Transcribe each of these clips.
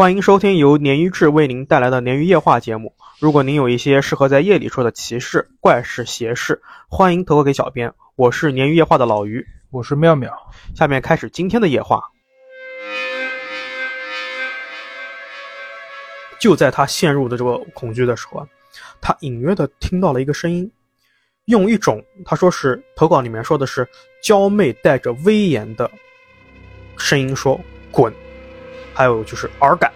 欢迎收听由鲶鱼志为您带来的鲶鱼夜话节目。如果您有一些适合在夜里说的奇事、怪事、邪事，欢迎投稿给小编。我是鲶鱼夜话的老鱼，我是妙妙。下面开始今天的夜话。就在他陷入的这个恐惧的时候啊，他隐约的听到了一个声音，用一种他说是投稿里面说的是娇媚带着威严的声音说“滚”。还有就是耳感，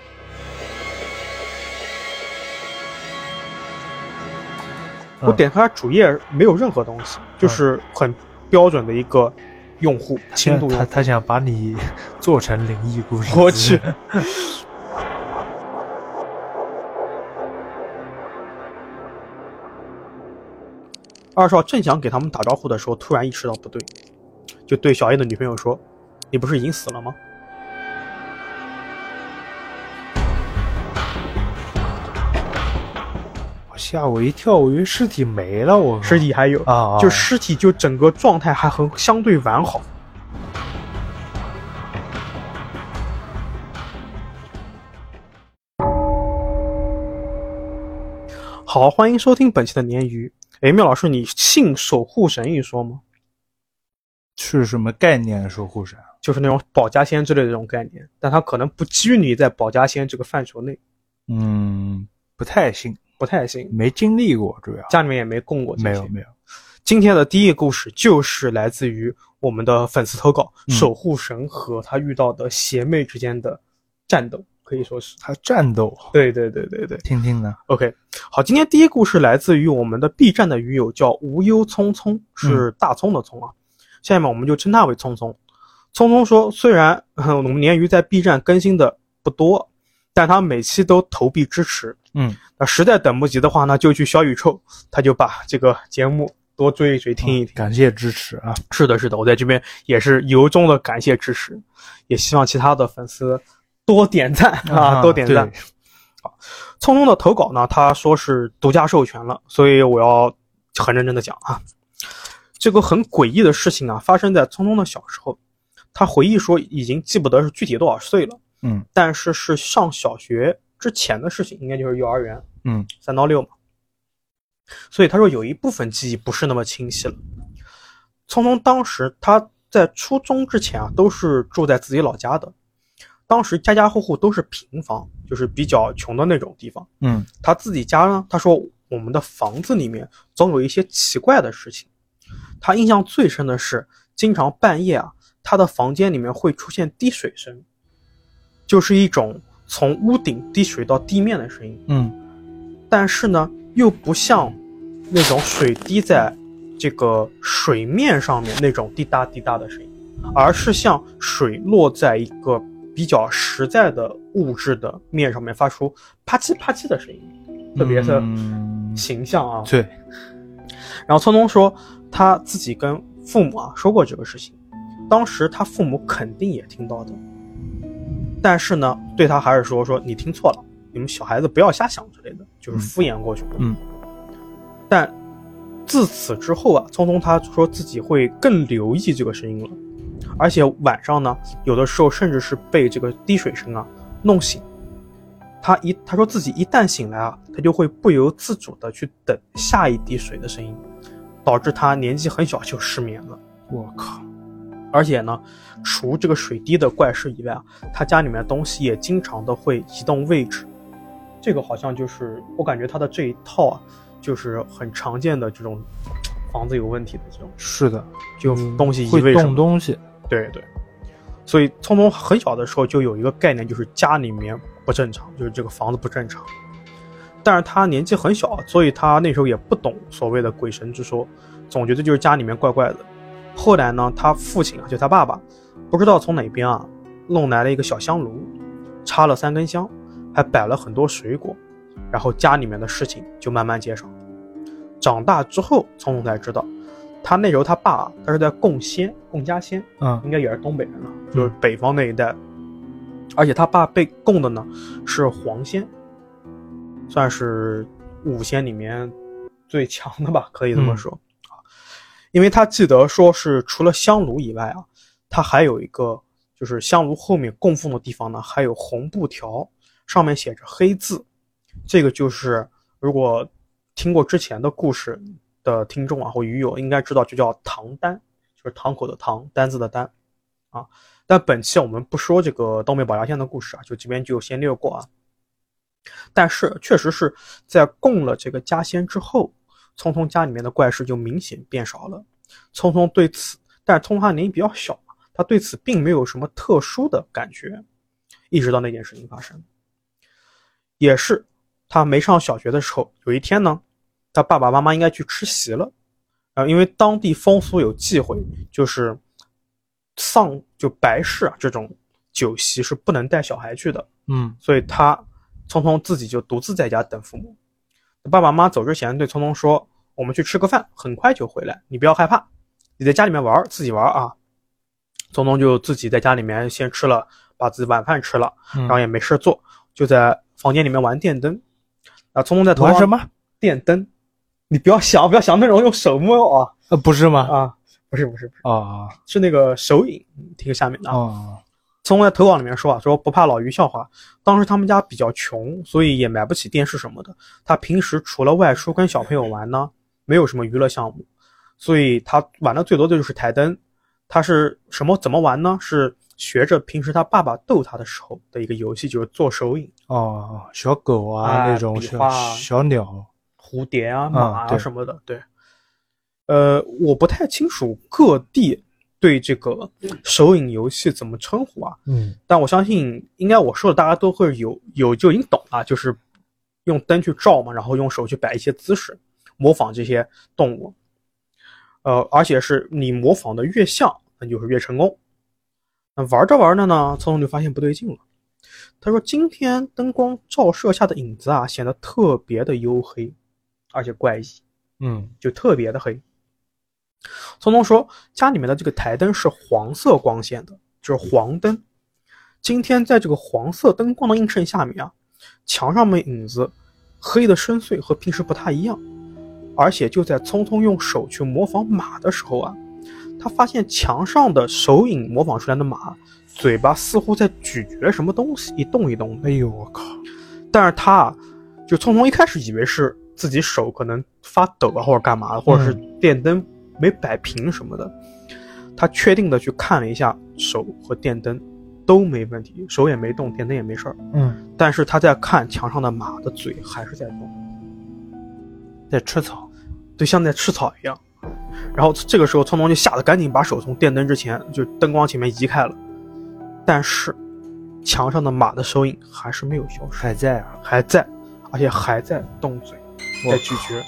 我点开主页没有任何东西，就是很标准的一个用户轻度。他他想把你做成灵异故事。我去。二少正想给他们打招呼的时候，突然意识到不对，就对小叶的女朋友说：“你不是已经死了吗？”吓我一跳，我以为尸体没了。我尸体还有啊，就尸体就整个状态还很相对完好。好，欢迎收听本期的鲶鱼。哎，妙老师，你信守护神一说吗？是什么概念？守护神就是那种保家仙之类的这种概念，但它可能不拘泥在保家仙这个范畴内。嗯，不太信。不太行，没经历过，主要家里面也没供过。没有没有。今天的第一个故事就是来自于我们的粉丝投稿，守护神和他遇到的邪魅之间的战斗，可以说是他战斗。对对对对对，听听呢。OK，好，今天第一故事来自于我们的 B 站的鱼友，叫无忧匆匆，是大葱的葱啊。下面我们就称他为匆匆。匆匆说，虽然 我们鲶鱼在 B 站更新的不多。但他每期都投币支持，嗯，那实在等不及的话呢，就去小宇宙，他就把这个节目多追一追，听一听。感谢支持啊！是的，是的，我在这边也是由衷的感谢支持，也希望其他的粉丝多点赞啊，多点赞。好，匆匆的投稿呢，他说是独家授权了，所以我要很认真的讲啊，这个很诡异的事情啊，发生在聪聪的小时候，他回忆说已经记不得是具体多少岁了。嗯，但是是上小学之前的事情，应该就是幼儿园，嗯，三到六嘛。所以他说有一部分记忆不是那么清晰了。聪聪当时他在初中之前啊，都是住在自己老家的，当时家家户户都是平房，就是比较穷的那种地方。嗯，他自己家呢，他说我们的房子里面总有一些奇怪的事情。他印象最深的是，经常半夜啊，他的房间里面会出现滴水声。就是一种从屋顶滴水到地面的声音，嗯，但是呢，又不像那种水滴在这个水面上面那种滴答滴答的声音，而是像水落在一个比较实在的物质的面上面发出啪叽啪叽的声音，特别的形象啊。对。然后聪聪说他自己跟父母啊说过这个事情，当时他父母肯定也听到的。但是呢，对他还是说说你听错了，你们小孩子不要瞎想之类的，就是敷衍过去。嗯。但自此之后啊，聪聪他说自己会更留意这个声音了，而且晚上呢，有的时候甚至是被这个滴水声啊弄醒。他一他说自己一旦醒来啊，他就会不由自主的去等下一滴水的声音，导致他年纪很小就失眠了。我靠！而且呢。除这个水滴的怪事以外啊，他家里面东西也经常的会移动位置，这个好像就是我感觉他的这一套啊，就是很常见的这种房子有问题的这种。是的，就东西移位动东西。对对，所以聪聪很小的时候就有一个概念，就是家里面不正常，就是这个房子不正常。但是他年纪很小，所以他那时候也不懂所谓的鬼神之说，总觉得就是家里面怪怪的。后来呢，他父亲啊，就他爸爸。不知道从哪边啊，弄来了一个小香炉，插了三根香，还摆了很多水果，然后家里面的事情就慢慢介绍。长大之后，聪聪才知道，他那时候他爸啊他是在供仙，供家仙，嗯，应该也是东北人了，就是北方那一带。而且他爸被供的呢是黄仙，算是五仙里面最强的吧，可以这么说啊。因为他记得说是除了香炉以外啊。它还有一个，就是香炉后面供奉的地方呢，还有红布条，上面写着黑字，这个就是如果听过之前的故事的听众啊或鱼友应该知道，就叫唐丹，就是堂口的堂，单字的单啊。但本期我们不说这个东北保家仙的故事啊，就这边就先略过啊。但是确实是在供了这个家仙之后，聪聪家里面的怪事就明显变少了。聪聪对此，但是聪聪他年纪比较小嘛，他对此并没有什么特殊的感觉，一直到那件事情发生。也是他没上小学的时候，有一天呢，他爸爸妈妈应该去吃席了，啊，因为当地风俗有忌讳，就是丧就白事啊这种酒席是不能带小孩去的，嗯所以他聪聪自己就独自在家等父母。爸爸妈妈走之前对聪聪说：“我们去吃个饭，很快就回来，你不要害怕，你在家里面玩，自己玩啊。”聪聪就自己在家里面先吃了，把自己晚饭吃了，嗯然后也没事做，就在房间里面玩电灯。啊，聪聪在头上玩什么？电灯，你不要想，不要想那种用手摸啊呃，不是吗？啊，不是不是不是，啊是那个手影，听下面的啊。哦，聪聪在投稿里面说啊，说不怕老于笑话，当时他们家比较穷，所以也买不起电视什么的。他平时除了外出跟小朋友玩呢，没有什么娱乐项目，所以他玩的最多的就是台灯。他是什么怎么玩呢？是学着平时他爸爸逗他的时候的一个游戏，就是做手影，哦，小狗啊，哎那种小小鸟，蝴蝶啊、马啊对什么的。对，呃，我不太清楚各地对这个手影游戏怎么称呼啊。嗯但我相信，应该我说的大家都会有有就已经懂了，就是用灯去照嘛，然后用手去摆一些姿势，模仿这些动物。呃，而且是你模仿的越像，那就是越成功。那玩着玩着呢，聪聪就发现不对劲了。他说：“今天灯光照射下的影子啊，显得特别的黝黑，而且怪异。”嗯就特别的黑。聪聪说，家里面的这个台灯是黄色光线的，就是黄灯。今天在这个黄色灯光的映衬下面啊，墙上面影子黑的深邃，和平时不太一样。而且就在聪聪用手去模仿马的时候啊，他发现墙上的手影模仿出来的马，嘴巴似乎在咀嚼什么东西，一动一动的。哎呦我靠，但是他啊，就聪聪一开始以为是自己手可能发抖啊，或者干嘛的，或者是电灯没摆平什么的。他确定的去看了一下手和电灯，都没问题，手也没动，电灯也没事儿。嗯，但是他在看墙上的马的嘴还是在动，在吃草，就像在吃草一样。然后这个时候，聪聪就吓得赶紧把手从电灯之前，就灯光前面移开了。但是墙上的马的手影还是没有消失。还在啊，还在，而且还在动嘴，在咀嚼。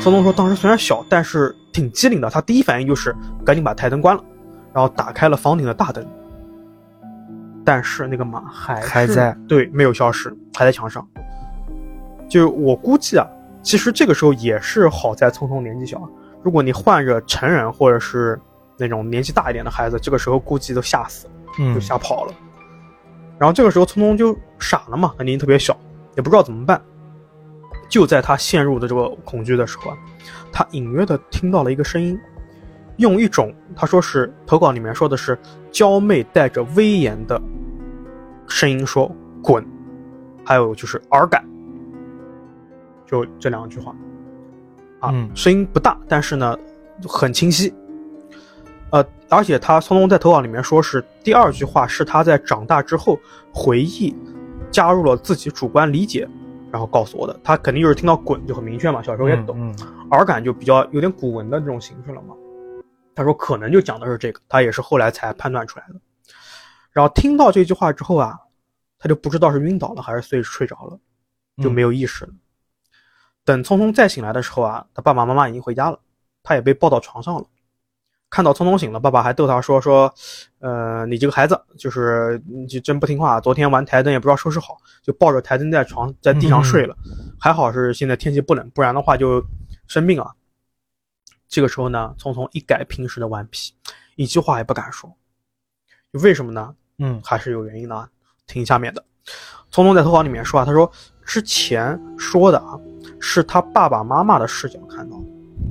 聪聪说，当时虽然小，但是挺机灵的。他第一反应就是赶紧把台灯关了，然后打开了房顶的大灯。但是那个马还还在，对，没有消失，还在墙上。就我估计啊，其实这个时候也是好在聪聪年纪小。如果你换着成人或者是那种年纪大一点的孩子，这个时候估计都吓死就吓跑了。然后这个时候，聪聪就傻了嘛，他年纪特别小，也不知道怎么办。就在他陷入的这个恐惧的时候啊，他隐约的听到了一个声音，用一种他说是投稿里面说的是娇媚带着威严的声音说“滚”，还有就是“耳感”，就这两句话。啊，嗯声音不大，但是呢很清晰。呃，而且他聪聪在投稿里面说是第二句话是他在长大之后回忆，加入了自己主观理解，然后告诉我的。他肯定就是听到“滚”就很明确嘛，小时候也懂，嗯耳感就比较有点古文的这种形式了嘛。他说可能就讲的是这个，他也是后来才判断出来的。然后听到这句话之后啊，他就不知道是晕倒了还是睡睡着了，就没有意识了。等聪聪再醒来的时候啊，他爸爸妈妈已经回家了，他也被抱到床上了。看到聪聪醒了，爸爸还逗他说说，呃，你这个孩子就是你就真不听话，昨天玩台灯也不知道收拾好，就抱着台灯在床在地上睡了。还好是现在天气不冷，不然的话就生病啊。这个时候呢，聪聪一改平时的顽皮，一句话也不敢说。为什么呢？嗯还是有原因的啊。听下面的，聪聪在投稿里面说啊，他说之前说的啊，是他爸爸妈妈的视角看到的，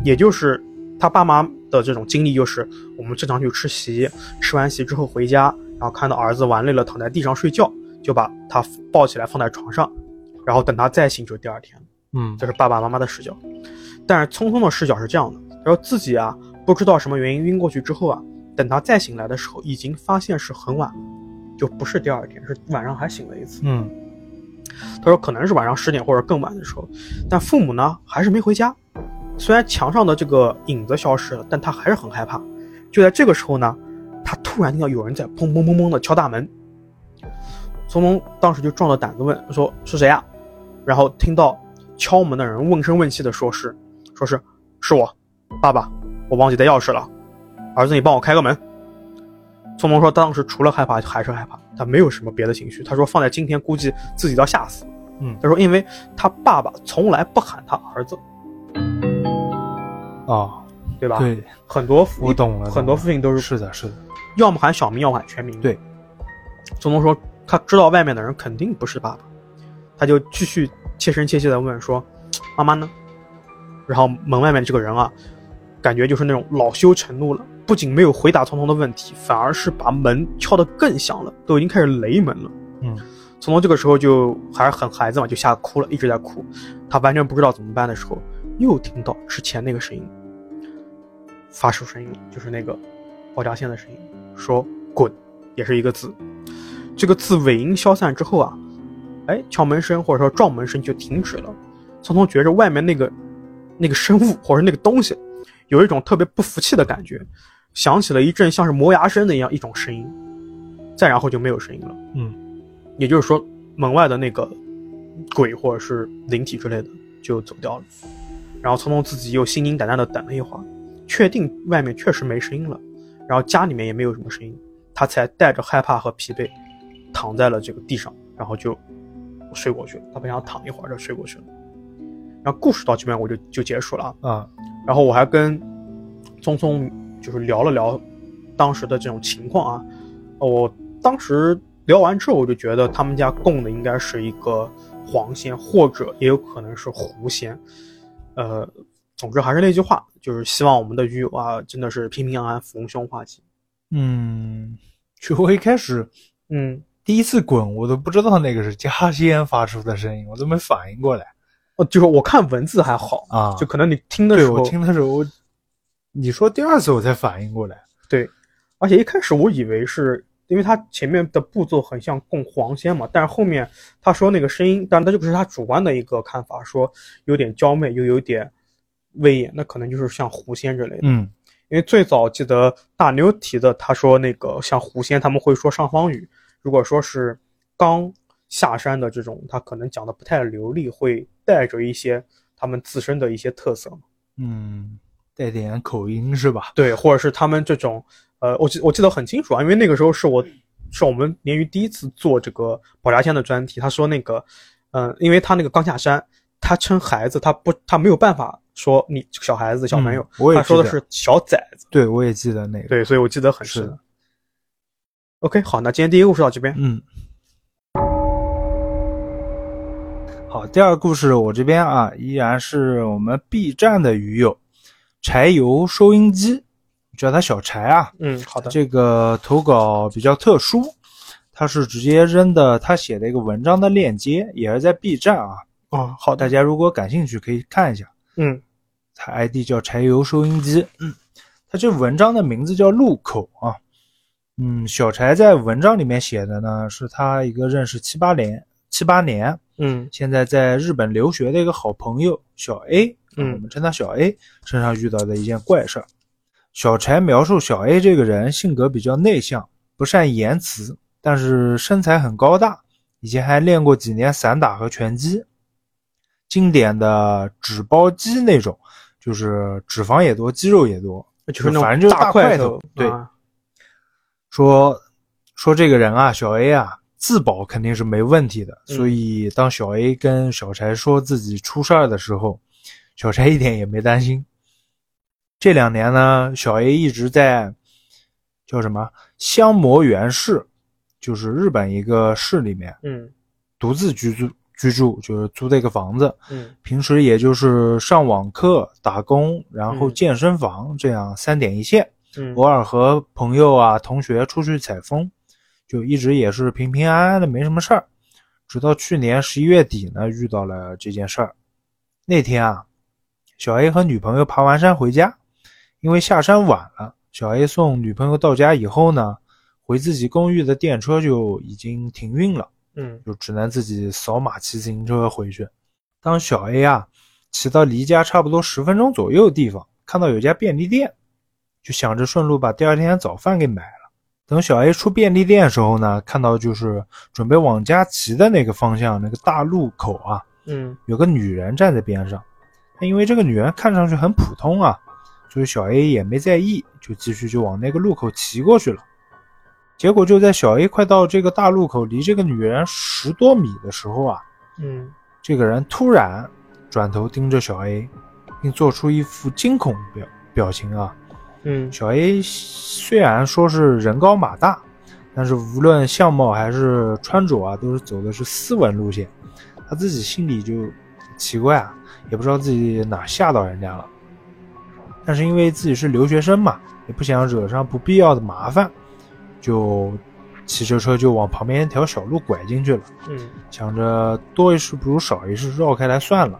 也就是他爸妈的这种经历，就是我们正常去吃席，吃完席之后回家，然后看到儿子玩累了躺在地上睡觉，就把他抱起来放在床上，然后等他再醒就是第二天。嗯这是爸爸妈妈的视角。但是聪聪的视角是这样的，他说自己啊不知道什么原因晕过去之后啊，等他再醒来的时候，已经发现是很晚了，就不是第二天，是晚上还醒了一次。嗯他说可能是晚上十点或者更晚的时候，但父母呢还是没回家。虽然墙上的这个影子消失了，但他还是很害怕。就在这个时候呢，他突然听到有人在砰砰砰砰的敲大门。聪聪当时就壮着胆子问说是谁呀、然后听到敲门的人问声问气的说是，说是是我，爸爸，我忘记带钥匙了，儿子你帮我开个门。聪聪说当时除了害怕还是害怕，他没有什么别的情绪。他说放在今天估计自己都要吓死。嗯他说因为他爸爸从来不喊他儿子，哦，对吧？对，很多父我懂了，很多父亲都是是的，是的，要么喊小名，要么喊全名。对，聪聪说他知道外面的人肯定不是爸爸，他就继续切身切切的问说：“妈妈呢？”然后门外面这个人啊，感觉就是那种恼羞成怒了，不仅没有回答聪聪的问题，反而是把门敲得更响了，都已经开始雷门了。嗯聪聪这个时候就还是很孩子嘛，就吓哭了，一直在哭。他完全不知道怎么办的时候，又听到之前那个声音，发出声音，就是那个爆炸线的声音，说“滚”，也是一个字。这个字尾音消散之后啊，哎，敲门声或者说撞门声就停止了。聪聪觉着外面那个那个生物或者那个东西，有一种特别不服气的感觉，响起了一阵像是磨牙声的一样一种声音，再然后就没有声音了。嗯也就是说，门外的那个鬼或者是灵体之类的就走掉了。然后聪聪自己又心惊胆战的等了一会儿，确定外面确实没声音了，然后家里面也没有什么声音，他才带着害怕和疲惫躺在了这个地上，然后就睡过去了。他本想躺一会儿就睡过去了。然后故事到这边我就就结束了啊。啊然后我还跟聪聪就是聊了聊当时的这种情况啊。我当时聊完之后，我就觉得他们家供的应该是一个黄仙，或者也有可能是狐仙。呃，总之还是那句话，就是希望我们的鱼友啊，真的是平平安安、逢凶化吉。嗯，其实我一开始嗯，第一次滚，我都不知道那个是加仙发出的声音，我都没反应过来哦，就是我看文字还好，啊。就可能你听的时候对我，听的时候，你说第二次我才反应过来。对，而且一开始我以为是因为他前面的步骤很像供黄仙嘛，但是后面他说那个声音，当然这就是他主观的一个看法，说有点娇媚又有点威严，那可能就是像狐仙之类的。嗯因为最早记得大牛提的，他说那个像狐仙他们会说上方语，如果说是刚下山的这种，他可能讲的不太流利，会带着一些他们自身的一些特色。嗯，带点口音是吧？对，或者是他们这种，呃，我记我记得很清楚啊，因为那个时候是我是我们鲶鱼第一次做这个宝家仙的专题，他说那个，嗯、因为他那个刚下山，他称孩子，他不他没有办法说你小孩子小朋友，嗯我也他说的是小崽子，对，我也记得那个。对，所以我记得很是深。OK，好，那今天第一个故事到这边，嗯，好，第二个故事我这边啊，依然是我们 B 站的鱼友柴油收音机，叫他小柴啊。嗯，好的，这个投稿比较特殊，他是直接扔的他写的一个文章的链接，也是在 B 站啊。哦，好，大家如果感兴趣可以看一下。嗯。他 ID 叫柴油收音机，嗯，他这文章的名字叫路口啊，嗯，小柴在文章里面写的呢，是他一个认识七八年七八年，嗯。现在在日本留学的一个好朋友小 A，啊嗯我们称他小 A 身上遇到的一件怪事儿。小柴描述小 A 这个人性格比较内向，不善言辞，但是身材很高大，以前还练过几年散打和拳击。经典的纸包肌那种，就是脂肪也多，肌肉也多，就是反正就是大块头对啊说说这个人啊，小 A 啊，自保肯定是没问题的。嗯所以当小 A 跟小柴说自己出事儿的时候，小柴一点也没担心。这两年呢，小 A 一直在叫什么香磨原市，就是日本一个市里面嗯独自居住居住，就是租的一个房子。嗯平时也就是上网课、打工，然后嗯健身房这样三点一线。嗯偶尔和朋友啊、同学出去采风，就一直也是平平安安的，没什么事儿。直到去年十一月底呢，遇到了这件事儿。那天啊，小 A 和女朋友爬完山回家，因为下山晚了，小 A 送女朋友到家以后呢，回自己公寓的电车就已经停运了，嗯就只能自己扫码骑自行车回去。当小 A 啊骑到离家差不多十分钟左右的地方，看到有家便利店，就想着顺路把第二天早饭给买了。等小 A 出便利店的时候呢，看到就是准备往家骑的那个方向那个大路口啊，嗯有个女人站在边上。但因为这个女人看上去很普通啊，所以小 A 也没在意，就继续就往那个路口骑过去了。结果就在小 A 快到这个大路口，离这个女人十多米的时候啊，嗯这个人突然转头盯着小 A，并做出一副惊恐表表情啊。嗯小 A 虽然说是人高马大，但是无论相貌还是穿着啊，都是走的是斯文路线。他自己心里就奇怪啊，也不知道自己哪吓到人家了。但是因为自己是留学生嘛，也不想惹上不必要的麻烦，就骑着车就往旁边一条小路拐进去了。嗯想着多一事不如少一事，绕开来算了，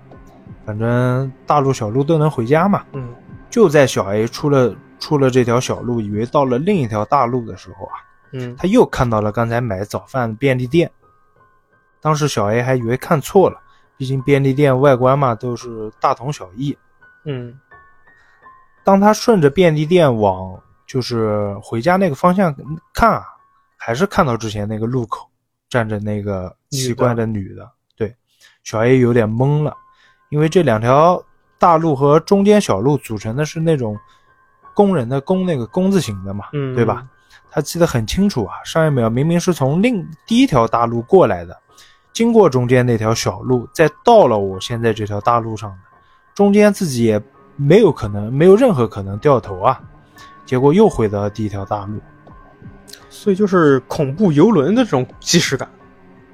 反正大路小路都能回家嘛。嗯就在小 A 出了出了这条小路，以为到了另一条大路的时候啊，嗯他又看到了刚才买早饭的便利店。当时小 A 还以为看错了，毕竟便利店外观嘛都是大同小异。嗯当他顺着便利店往就是回家那个方向看啊，还是看到之前那个路口站着那个奇怪的女的。对，小 A 有点懵了，因为这两条大路和中间小路组成的是那种工人的工那个工字形的嘛，嗯，对吧？？他记得很清楚啊，上一秒明明是从另第一条大路过来的，经过中间那条小路，再到了我现在这条大路上的，中间自己也没有可能，没有任何可能掉头啊，结果又回到了第一条大路。所以就是恐怖游轮的这种即视感。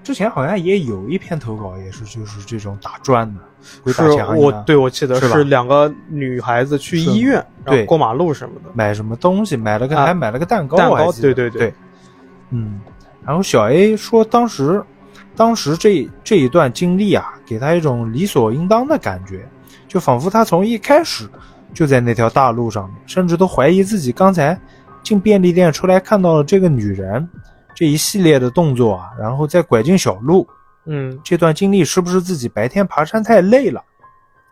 之前好像也有一篇投稿，也是就是这种打转的，鬼是打墙一我，对我记得是是两个女孩子去医院，然对后过马路什么的。买什么东西，买了个、啊还买了个蛋糕，对对对，嗯。然后小 A 说，当时当时这这一段经历啊，给他一种理所应当的感觉，就仿佛他从一开始就在那条大路上面，甚至都怀疑自己刚才进便利店出来看到了这个女人这一系列的动作啊，然后再拐进小路，嗯这段经历是不是自己白天爬山太累了，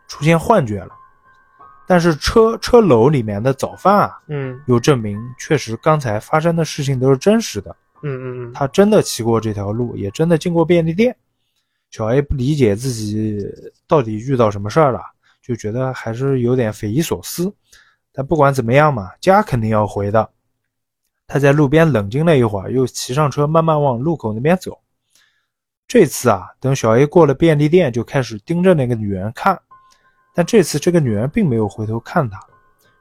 出现幻觉了？但是车车楼里面的早饭啊，嗯又证明确实刚才发生的事情都是真实的。嗯嗯嗯，他真的骑过这条路，也真的进过便利店。小 A 不理解自己到底遇到什么事儿了，就觉得还是有点匪夷所思。但不管怎么样嘛，家肯定要回的。他在路边冷静了一会儿，又骑上车慢慢往路口那边走。这次啊，等小 A 过了便利店，就开始盯着那个女人看。但这次这个女人并没有回头看他，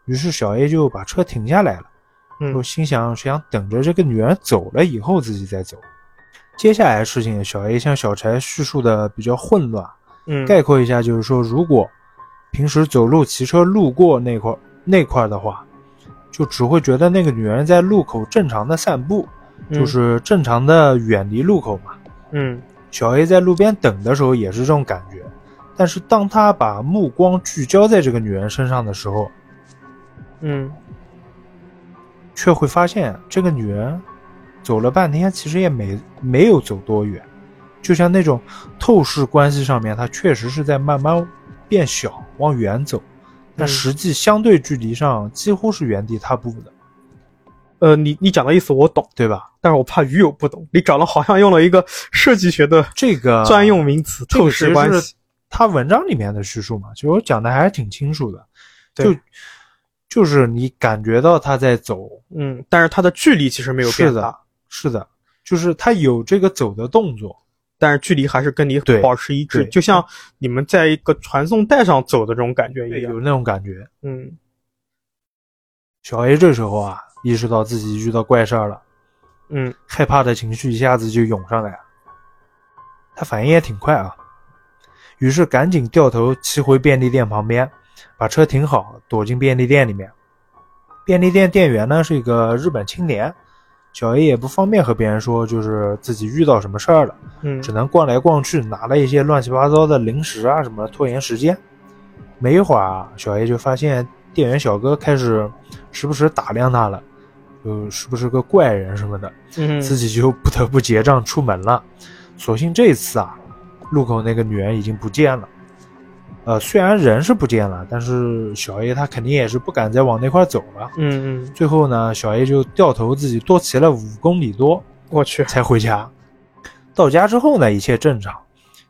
于是小 A 就把车停下来了。嗯我心想是想等着这个女人走了以后自己再走。接下来的事情，小 A 向小柴叙述的比较混乱，嗯概括一下就是说，如果平时走路、骑车路过那块那块的话，就只会觉得那个女人在路口正常的散步，就是正常的远离路口嘛。嗯小 A 在路边等的时候也是这种感觉，但是当他把目光聚焦在这个女人身上的时候，嗯却会发现这个女人走了半天，其实也没没有走多远，就像那种透视关系上面，她确实是在慢慢变小，往远走，但嗯实际相对距离上几乎是原地踏步的，呃，你你讲的意思我懂，对吧？但是我怕鱼友不懂。你讲的好像用了一个设计学的这个 专用名词“透视关系他文章里面的叙述嘛，其实我讲的还是挺清楚的，就就是你感觉到他在走，”。嗯，但是他的距离其实没有是的变大，，是的，就是他有这个走的动作，但是距离还是跟你保持一致，就像你们在一个传送带上走的这种感觉一样有。那种感觉。嗯小 A 这时候啊，意识到自己遇到怪事儿了，嗯害怕的情绪一下子就涌上来。他反应也挺快啊，于是赶紧掉头骑回便利店旁边，把车停好，躲进便利店里面。便利店店员呢是一个日本青年，小 A 也不方便和别人说，就是自己遇到什么事儿了，嗯只能逛来逛去，拿了一些乱七八糟的零食啊什么，拖延时间。没一会儿啊，小 A 就发现店员小哥开始时不时打量他了，就是不是个怪人什么的，嗯自己就不得不结账出门了。所幸这次啊，路口那个女人已经不见了。呃，虽然人是不见了，但是小 A 他肯定也是不敢再往那块走了。嗯嗯，最后呢，小 A 就掉头自己多骑了五公里多我去，才回家。到家之后呢，一切正常，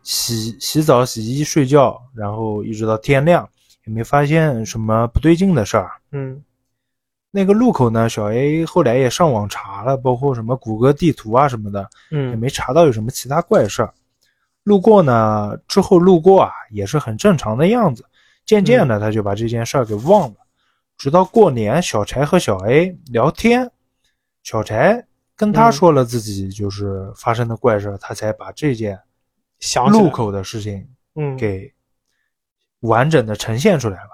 洗洗澡、洗衣、睡觉，然后一直到天亮，也没发现什么不对劲的事儿。嗯那个路口呢，小 A 后来也上网查了，包括什么谷歌地图啊什么的，嗯也嗯没查到有什么其他怪事儿。路过呢，之后路过啊，也是很正常的样子。渐渐的，他就把这件事儿给忘了。直到过年，小柴和小 A 聊天，小柴跟他嗯说了自己就是发生的怪事儿，他才把这件想起来路口的事情嗯给完整的呈现出来了。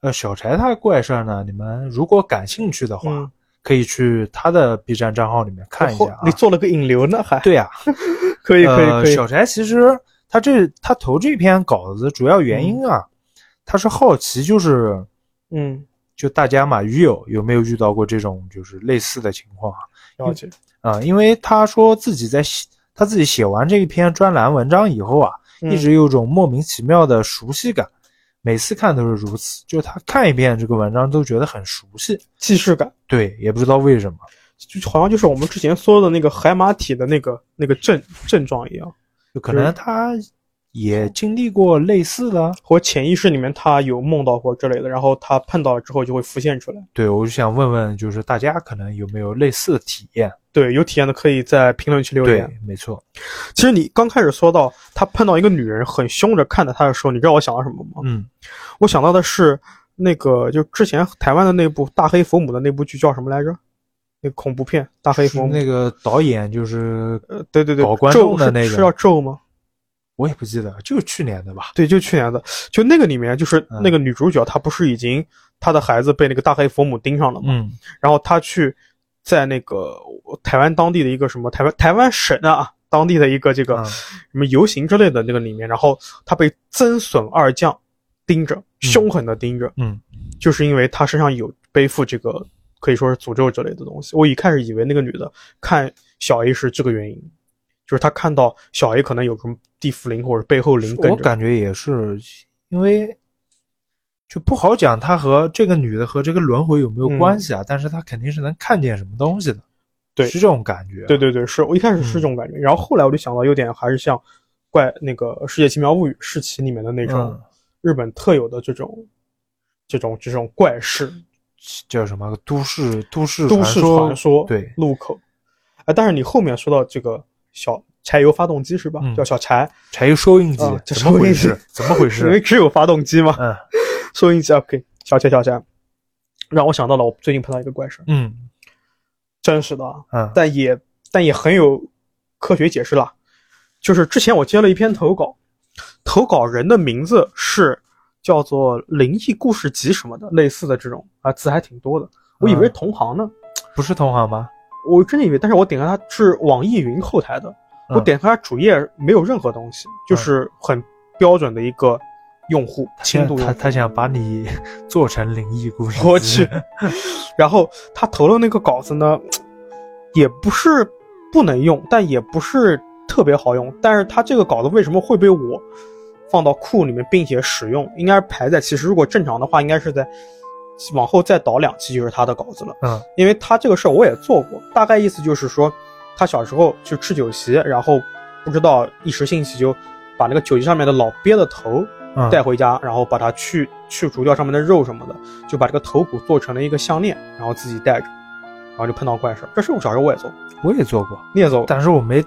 呃，小柴他怪事儿呢，你们如果感兴趣的话，嗯可以去他的 B 站账号里面看一下、啊。你做了个引流呢，还。对呀、可以可以可以，呃小柴其实他这他投这篇稿子主要原因啊，他是好奇，就是嗯，就大家嘛，鱼友有没有遇到过这种就是类似的情况啊？了解，啊、因为他说自己在写他自己写完这一篇专栏文章以后啊，嗯。一直有种莫名其妙的熟悉感，每次看都是如此，就是他看一遍这个文章都觉得很熟悉，既视感，对，也不知道为什么。就好像就是我们之前说的那个海马体的那个那个症症状一样，就可能他也经历过类似的，或潜意识里面他有梦到过之类的，然后他碰到了之后就会浮现出来。对我就想问问，就是大家可能有没有类似的体验？对，有体验的可以在评论区留对言。，没错，其实你刚开始说到他碰到一个女人很凶着看着他的时候，你知道我想到什么吗？嗯，我想到的是那个就之前台湾的那部大黑佛母的那部剧叫什么来着？那个恐怖片《大黑佛母》。那个导演就是呃，对对对，搞观咒的那个是叫咒吗？我也不记得，就是去年的吧？对，就去年的，就那个里面，就是嗯。那个女主角，她不是已经她的孩子被那个大黑佛母盯上了吗？嗯。然后她去在那个台湾当地的一个什么台湾台湾省啊当地的一个这个嗯。什么游行之类的那个里面，然后她被曾笋二将盯着，凶狠的盯着，嗯，就是因为她身上有背负这个可以说是诅咒之类的东西。我一开始以为那个女的看小 A 是这个原因，就是他看到小 A 可能有什么地缚灵或者背后灵我感觉也是，因为就不好讲他和这个女的和这个轮回有没有关系啊？但是他肯定是能看见什么东西的，对是这种感觉。对对对，是我一开始嗯是这种感觉，然后后来我就想到有点还是像怪那个《世界奇妙物语》世奇里面的那种嗯日本特有的这种、这种这种怪事、叫什么都市都市都市传说对，路口。哎，但是你后面说到这个小柴油发动机是吧？嗯叫小柴，柴油收音机啊，这怎么回收音机事？怎么回事？因为只有发动机嘛，嗯 收音机 OK，小柴小柴，让我想到了我最近碰到一个怪事，嗯真实的啊，嗯但也但也很有科学解释了。就是之前我接了一篇投稿，投稿人的名字是叫做“灵异故事集”什么的，类似的这种啊字还挺多的。我以为同行呢，不是同行吗？我真的以为，但是我点开它是网易云后台的，嗯我点开它主页没有任何东西，就是很标准的一个用户，轻度用户。他他想把你 做成灵异故事，我去，然后他投了那个稿子呢，也不是不能用，但也不是特别好用。但是他这个稿子为什么会被我放到库里面并且使用？应该是排在其实如果正常的话，应该是在往后再倒两期就是他的稿子了。嗯因为他这个事儿我也做过，大概意思就是说，他小时候去吃酒席，然后不知道一时兴起就把那个酒席上面的老鳖的头嗯带回家，然后把它去去除掉上面的肉什么的，就把这个头骨做成了一个项链，然后自己戴着，然后就碰到怪事儿。这事我小时候我也做过，我也做过，你也做过。但是我没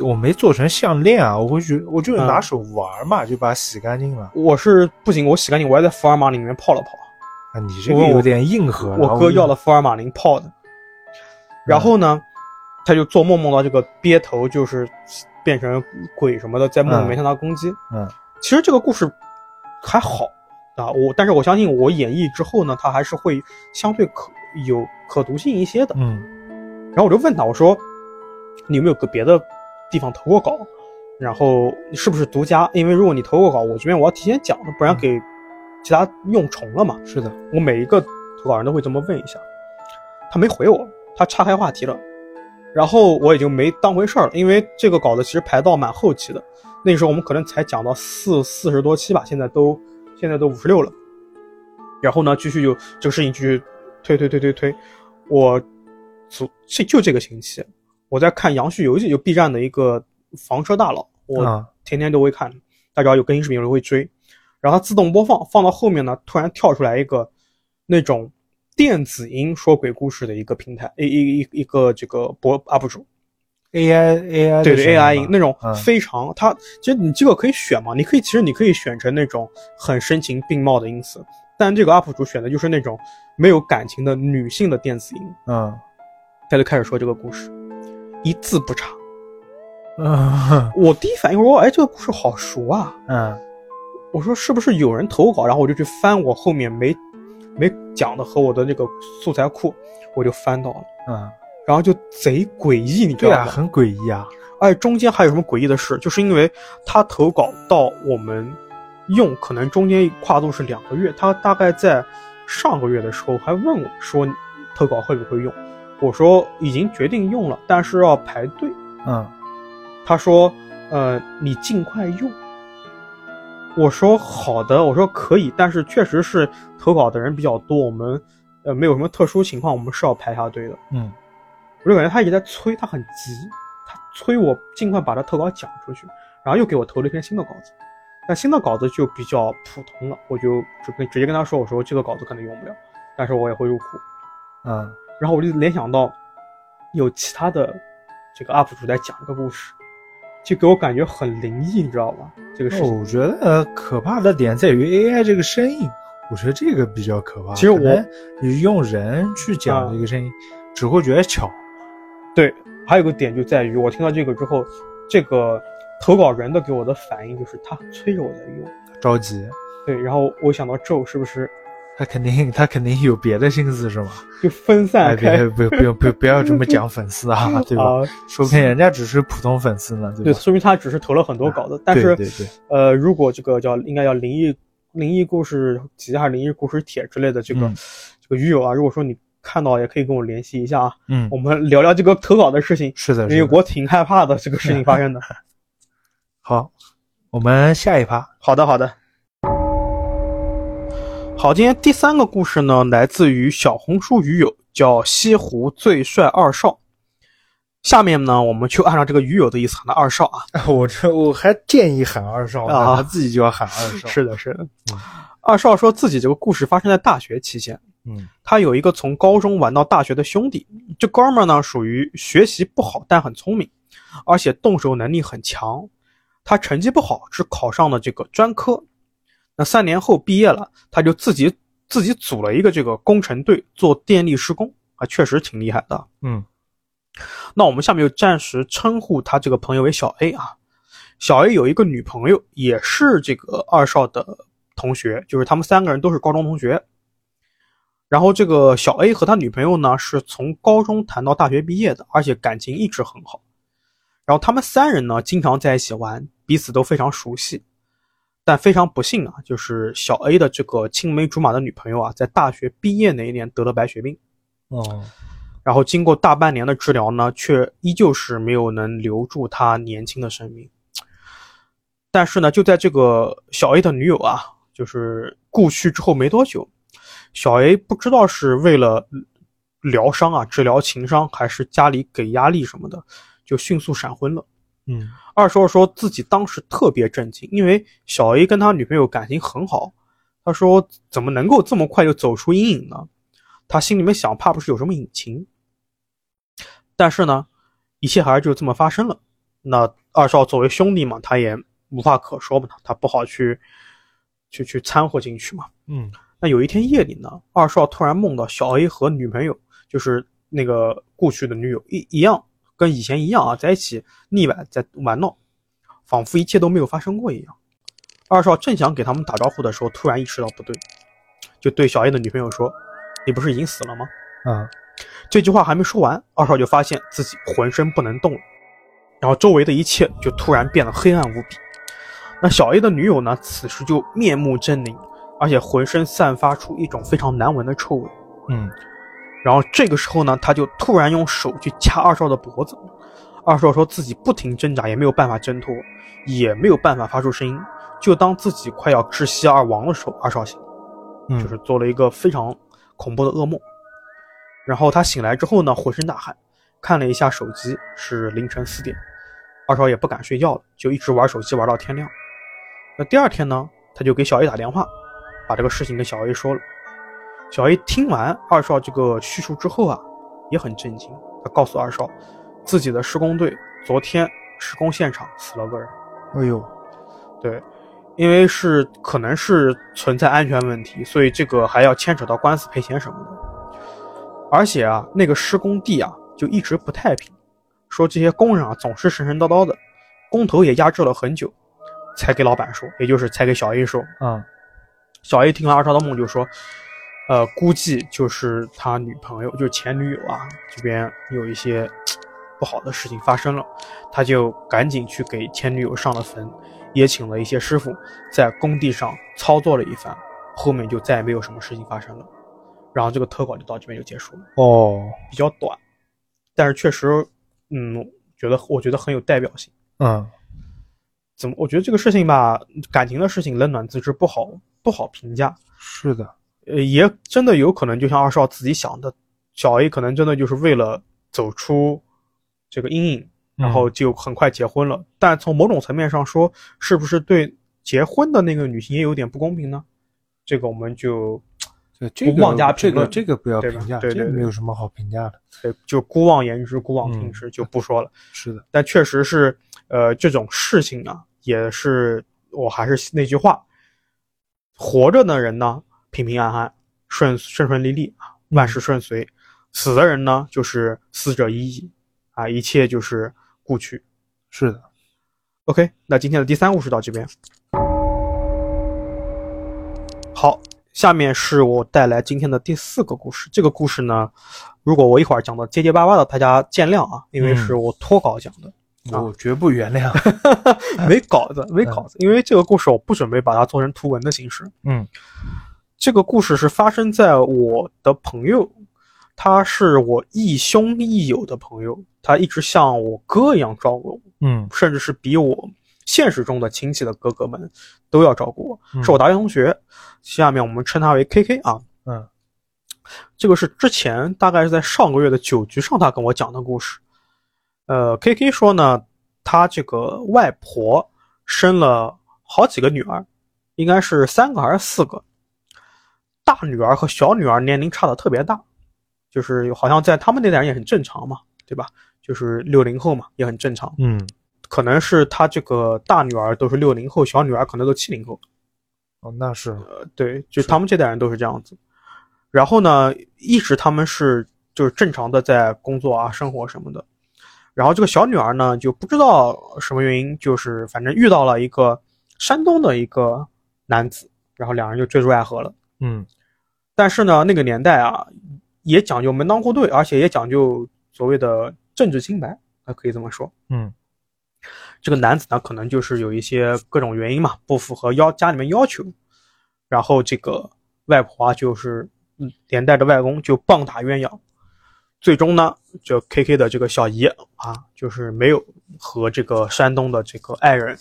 我没做成项链啊，我会觉我就拿手玩嘛，就把它洗干净了。我是不仅我洗干净，我还在福尔马林里面泡了泡。啊，你这个有点硬核。我哥要了福尔马林泡的，然后呢，他就做梦梦到这个鳖头就是变成鬼什么的，在梦里面向他攻击。嗯其实这个故事还好啊，我但是我相信我演绎之后呢，它还是会相对可有可读性一些的。嗯然后我就问他，我说你有没有搁别的地方投过稿？然后是不是独家？因为如果你投过稿，我这边我要提前讲，不然给其他用重了嘛。是的，我每一个投稿人都会这么问一下。他没回我，他岔开话题了。然后我也就没当回事儿了，因为这个稿子其实排到蛮后期的，那时候我们可能才讲到四四十多期吧，现在都现在都五十六了。然后呢，继续就这个事情继续推推推推推，我就就就这个星期，我在看《杨旭游记》，就 B 站的一个房车大佬，我啊天天都会看，他只要有更新视频我就会追。然后它自动播放，放到后面呢，突然跳出来一个那种电子音说鬼故事的一个平台，一一一一个这个博 UP 主，AI AI 对对的 AI 音那种嗯。非常，它其实你这个可以选嘛，你可以其实你可以选成那种很深情并茂的音色，但这个 UP 主选的就是那种没有感情的女性的电子音，嗯。他就开始说这个故事，一字不差。嗯。我第一反应我说，哎，这个故事好熟啊，嗯我说是不是有人投稿？然后我就去翻我后面没没讲的和我的那个素材库，我就翻到了，嗯，然后就贼诡异，你知道吗对啊？很诡异啊。而且中间还有什么诡异的事，就是因为他投稿到我们用，可能中间跨度是两个月。他大概在上个月的时候还问我说投稿会不会用，我说已经决定用了，但是要排队。嗯他说呃你尽快用。我说好的，我说可以，但是确实是投稿的人比较多，我们呃没有什么特殊情况，我们是要排下队的。嗯我就感觉他一直在催，他很急，他催我尽快把他投稿讲出去，然后又给我投了一篇新的稿子，但新的稿子就比较普通了，我就直跟直接跟他说，我说这个稿子可能用不了，但是我也会入库。嗯然后我就联想到有其他的这个 UP 主在讲这个故事，就给我感觉很灵异，你知道吗？这个事情。我觉得可怕的点在于 AI 这个声音，我觉得这个比较可怕。其实我你用人去讲啊这个声音，只会觉得巧。对，还有个点就在于我听到这个之后，这个投稿人的给我的反应就是他催着我在用。着急，对，然后我想到咒是不是他肯定 他肯定有别的心思是吗？就分散？别不不用不不要这么讲粉丝啊，对吧？啊，说不定人家只是普通粉丝呢，对，对吧？说明他只是投了很多稿子，但是对对对，呃，如果这个叫应该叫灵异灵异故事集还是灵异故事帖之类的这个、嗯这个鱼友啊，如果说你看到也可以跟我联系一下啊，嗯我，们聊聊这个投稿的事情，是的，因是的。为我挺害怕的这个事情发生的。好，我们下一趴。好的，好的。好，今天第三个故事呢，来自于小红书鱼友，叫西湖最帅二少。下面呢，我们就按照这个鱼友的意思喊他二少啊。我这我还建议喊二少，啊他自己就要喊二少。是的，是的。二少说自己这个故事发生在大学期间，嗯他有一个从高中玩到大学的兄弟，这哥们儿呢属于学习不好但很聪明，而且动手能力很强。他成绩不好，只考上了这个专科。那三年后毕业了，他就自己自己组了一个这个工程队做电力施工啊，确实挺厉害的。嗯那我们下面就暂时称呼他这个朋友为小 A 啊。小 A 有一个女朋友，也是这个二少的同学，就是他们三个人都是高中同学。然后这个小 A 和他女朋友呢，是从高中谈到大学毕业的，而且感情一直很好。然后他们三人呢，经常在一起玩，彼此都非常熟悉。但非常不幸啊，就是小 A 的这个青梅竹马的女朋友啊，在大学毕业那一年得了白血病。哦然后经过大半年的治疗呢，却依旧是没有能留住他年轻的生命。但是呢，就在这个小 A 的女友啊，就是故去之后没多久，小 A 不知道是为了疗伤啊，治疗情伤，还是家里给压力什么的，就迅速闪婚了。嗯二少说自己当时特别震惊，因为小 A 跟他女朋友感情很好，他说怎么能够这么快就走出阴影呢？他心里面想，怕不是有什么隐情。但是呢，一切还是就这么发生了。那二少作为兄弟嘛，他也无话可说嘛，他不好去去去掺和进去嘛。嗯那有一天夜里呢，二少突然梦到小 A 和女朋友，就是那个故去的女友一一样，跟以前一样啊，在一起腻歪在玩闹，仿佛一切都没有发生过一样。二少正想给他们打招呼的时候，突然意识到不对，就对小 A 的女朋友说：“你不是已经死了吗啊？”这句话还没说完，二少就发现自己浑身不能动了，然后周围的一切就突然变得黑暗无比。那小 A 的女友呢，此时就面目狰狞，而且浑身散发出一种非常难闻的臭味。嗯，然后这个时候呢，他就突然用手去掐二少的脖子。二少说自己不停挣扎，也没有办法挣脱，也没有办法发出声音。就当自己快要窒息而亡的时候，二少醒，嗯就是做了一个非常恐怖的噩梦。然后他醒来之后呢，浑身大汗，看了一下手机，是凌晨四点。二少也不敢睡觉了，就一直玩手机玩到天亮。那第二天呢，他就给小 A 打电话，把这个事情跟小 A 说了。小 A 听完二少这个叙述之后啊，也很震惊。他告诉二少，自己的施工队昨天施工现场死了个人。哎呦，对，因为是可能是存在安全问题，所以这个还要牵扯到官司赔钱什么的。而且啊，那个施工地啊就一直不太平，说这些工人啊总是神神叨叨的，工头也压制了很久，才给老板说，也就是才给小 A 说。嗯小 A 听完二少的梦就说，呃，估计就是他女朋友，就是前女友啊，这边有一些不好的事情发生了，他就赶紧去给前女友上了坟，也请了一些师傅在工地上操作了一番，后面就再也没有什么事情发生了。然后这个特稿就到这边就结束了，哦，比较短，但是确实，嗯，觉得我觉得很有代表性。嗯怎么？我觉得这个事情吧，感情的事情冷暖自知，不好不好评价。是的，呃，也真的有可能，就像二少自己想的，小 A 可能真的就是为了走出这个阴影，然后就很快结婚了。但从某种层面上说，是不是对结婚的那个女性也有点不公平呢？这个我们就对这个不妄加这个评论这个不要评价，这个没有什么好评价的。对就姑妄言之，姑妄听嗯之，就不说了。是的，但确实是，呃，这种事情呢，也是我还是那句话，活着的人呢，平平安安、顺顺顺利利啊，万事顺遂；死的人呢，就是死者已矣啊，一切就是故去。是的，OK，那今天的第三故事到这边。好，下面是我带来今天的第四个故事。这个故事呢，如果我一会儿讲的结结巴巴的，大家见谅啊，因为是我脱稿讲的。啊我绝不原谅。没稿子，没稿子，因为这个故事我不准备把它做成图文的形式。嗯这个故事是发生在我的朋友，他是我亦兄亦友的朋友，他一直像我哥一样照顾我，嗯甚至是比我现实中的亲戚的哥哥们都要照顾我，嗯是我大学同学。下面我们称他为 KK 啊。嗯这个是之前大概是在上个月的酒局上他跟我讲的故事。呃，K K 说呢，他这个外婆生了好几个女儿，应该是三个还是四个。大女儿和小女儿年龄差的特别大，就是好像在他们那代人也很正常嘛，对吧？就是六零后嘛，也很正常。嗯，可能是他这个大女儿都是六零后，小女儿可能都七零后。哦，那是呃，对，就他们这代人都是这样子。然后呢，一直他们是就是正常的在工作啊、生活什么的。然后这个小女儿呢，就不知道什么原因，就是反正遇到了一个山东的一个男子，然后两人就坠入爱河了。嗯但是呢，那个年代啊，也讲究门当户对，而且也讲究所谓的政治清白，啊，可以这么说。嗯这个男子呢，可能就是有一些各种原因嘛，不符合要家里面要求，然后这个外婆啊，就是嗯连带着外公就棒打鸳鸯，最终呢，这 K K 的这个小姨啊，就是没有和这个山东的这个爱人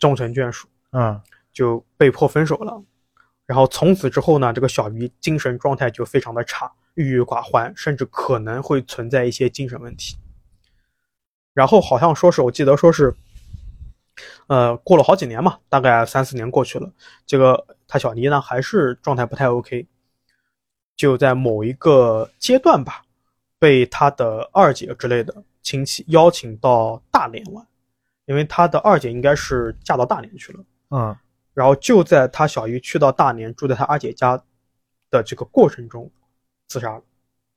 终成眷属，嗯就被迫分手了。然后从此之后呢，这个小鱼精神状态就非常的差，郁郁寡欢，甚至可能会存在一些精神问题。然后好像说是我记得说是，呃，过了好几年嘛，大概三四年过去了，这个他小姨呢还是状态不太 OK，就在某一个阶段吧，被他的二姐之类的亲戚邀请到大连玩，因为他的二姐应该是嫁到大连去了。嗯然后就在他小姨去到大连住在他二姐家的这个过程中自杀了。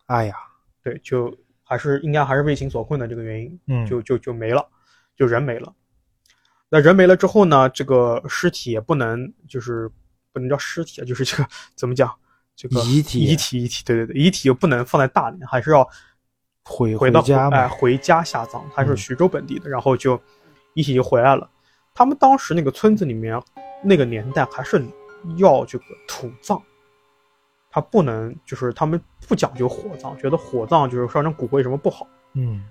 哎呀，对，就还是应该还是为情所困的这个原因，嗯就就就没了，就人没了。那人没了之后呢，这个尸体也不能就是不能叫尸体啊，就是这个怎么讲，这个遗体遗体遗体，对对对，遗体又不能放在大连，还是要回回到家嘛，哎回家下葬。他是嗯徐州本地的，然后就遗体就回来了。他们当时那个村子里面，那个年代还是要这个土葬，他不能就是他们不讲究火葬，觉得火葬就是烧成骨灰什么不好。嗯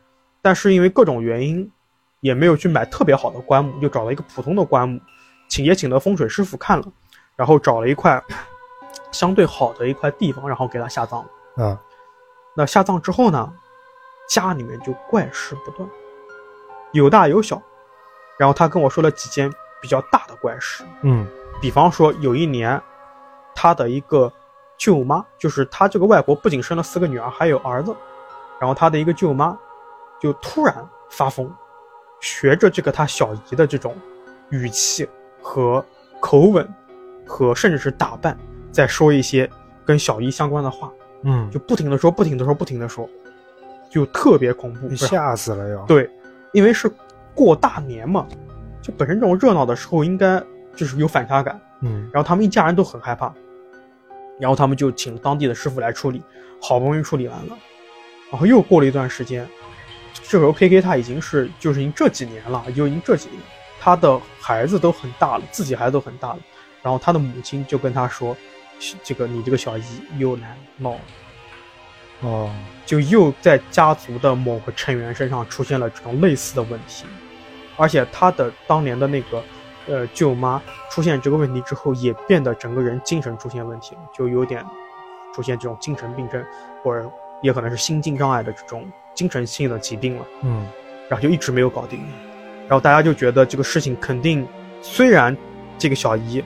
但是因为各种原因，也没有去买特别好的棺木，就找了一个普通的棺木，请也请了风水师傅看了，然后找了一块相对好的一块地方，然后给他下葬了。啊那下葬之后呢，家里面就怪事不断，有大有小。然后他跟我说了几件比较大的怪事，嗯比方说有一年，他的一个舅妈，就是他这个外婆，不仅生了四个女儿，还有儿子。然后他的一个舅妈就突然发疯，学着这个他小姨的这种语气和口吻，和甚至是打扮，在说一些跟小姨相关的话，嗯，就不停的说，不停的说，不停的说，就特别恐怖。吓死了要。对，因为是过大年嘛，就本身这种热闹的时候应该就是有反差感。嗯然后他们一家人都很害怕，然后他们就请当地的师傅来处理，好不容易处理完了，然后又过了一段时间，这时候 K K 他已经是就是已经这几年了，就已经这几年，他的孩子都很大了，自己孩子都很大了，然后他的母亲就跟他说，这个你这个小姨又来闹了。哦，就又在家族的某个成员身上出现了这种类似的问题，而且他的当年的那个呃舅妈出现这个问题之后，也变得整个人精神出现问题了，就有点出现这种精神病症，或者也可能是心境障碍的这种精神性的疾病了，嗯。然后就一直没有搞定，然后大家就觉得这个事情肯定，虽然这个小姨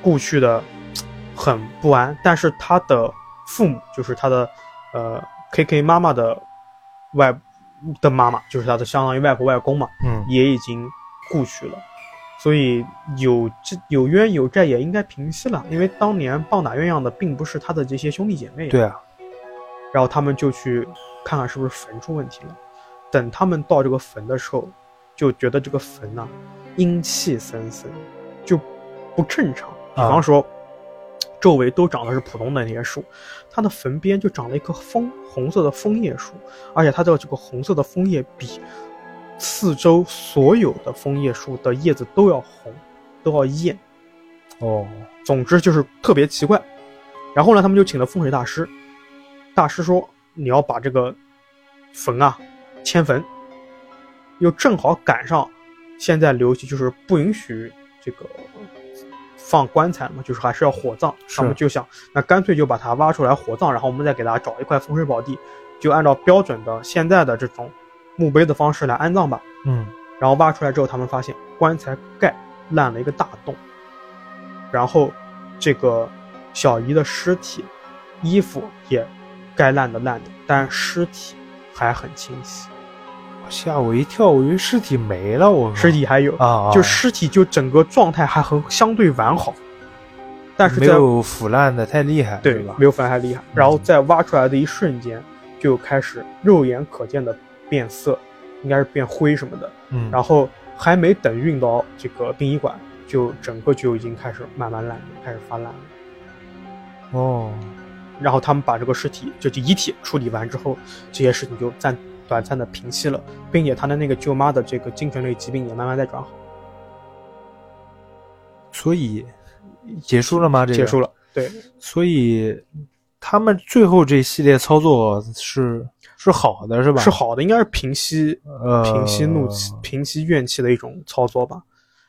故去的很不安，但是她的父母就是她的呃 K K 妈妈的外的妈妈，就是他的相当于外婆外公嘛，嗯。也已经故去了，所以有这有冤有债也应该平息了，因为当年棒打鸳鸯的并不是他的这些兄弟姐妹，对啊，然后他们就去看看是不是坟出问题了。等他们到这个坟的时候，就觉得这个坟呐、阴气森森，就不正常。比方说，周围都长的是普通的那些树，它的坟边就长了一棵枫红色的枫叶树，而且它的这个红色的枫叶比四周所有的枫叶树的叶子都要红，都要艳。哦，总之就是特别奇怪。然后呢，他们就请了风水大师，大师说你要把这个坟啊迁坟，又正好赶上现在流行就是不允许这个放棺材嘛，就是还是要火葬。他们就想，那干脆就把它挖出来火葬，然后我们再给它找一块风水宝地，就按照标准的现在的这种墓碑的方式来安葬吧。嗯然后挖出来之后，他们发现棺材盖烂了一个大洞，然后这个小姨的尸体、衣服也该烂的烂的，但尸体还很清晰，吓我一跳，我以为尸体没了，我。尸体还有，啊，啊。就尸体就整个状态还很相对完好，但是没有腐烂的太厉害，对吧？没有腐烂太厉害，然后在挖出来的一瞬间，就开始肉眼可见的变色，应该是变灰什么的，嗯，然后还没等运到这个殡仪馆，就整个就已经开始慢慢烂，开始发烂了。哦，然后他们把这个尸体，就遗体处理完之后，这些事情就暂短暂的平息了，并且他的那个舅妈的这个精神类疾病也慢慢在转好，所以结束了吗？这个结束。了。对，所以他们最后这系列操作是是好的，是吧？是好的，应该是平息呃，平息怒气、平息怨气的一种操作吧。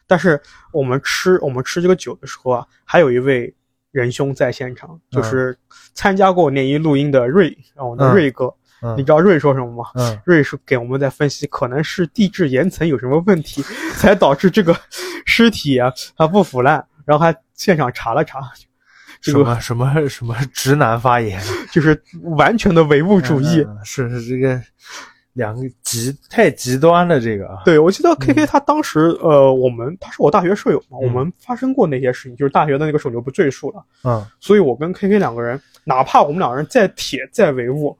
但是我们吃我们吃这个酒的时候啊，还有一位仁兄在现场，就是参加过那一录音的瑞，然后呢嗯瑞哥，嗯你知道瑞说什么吗？嗯瑞是给我们在分析，可能是地质岩层有什么问题，才导致这个尸体啊它不腐烂，然后还现场查了查，这个什么什么什么直男发言，就是完全的唯物主义。嗯是是这个两个极太极端了，这个啊，对，我记得 K K 他当时，呃，我们他是我大学舍友嘛，嗯我们发生过那些事情，就是大学的那个时候就不赘述了。嗯所以我跟 K K 两个人，哪怕我们两个人再铁再唯物，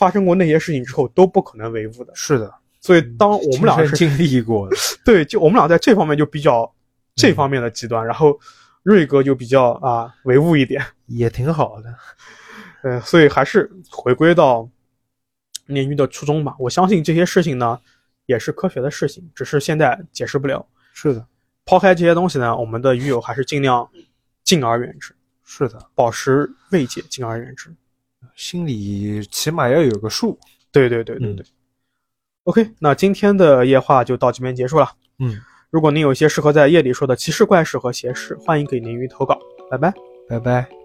发生过那些事情之后，都不可能唯物的。是的，所以当我们俩是经历过的，对，就我们俩在这方面就比较这方面的极端，然后瑞哥就比较啊唯物一点。也挺好的。呃，所以还是回归到鲶鱼的初衷吧。我相信这些事情呢，也是科学的事情，只是现在解释不了。是的，抛开这些东西呢，我们的鱼友还是尽量敬而远之，是的，保持慰藉，敬而远之。心里起码要有个数。对对对对对。OK，那今天的夜话就到这边结束了。嗯，如果您有一些适合在夜里说的奇事怪事和邪事，欢迎给鲶鱼投稿。拜拜，拜拜。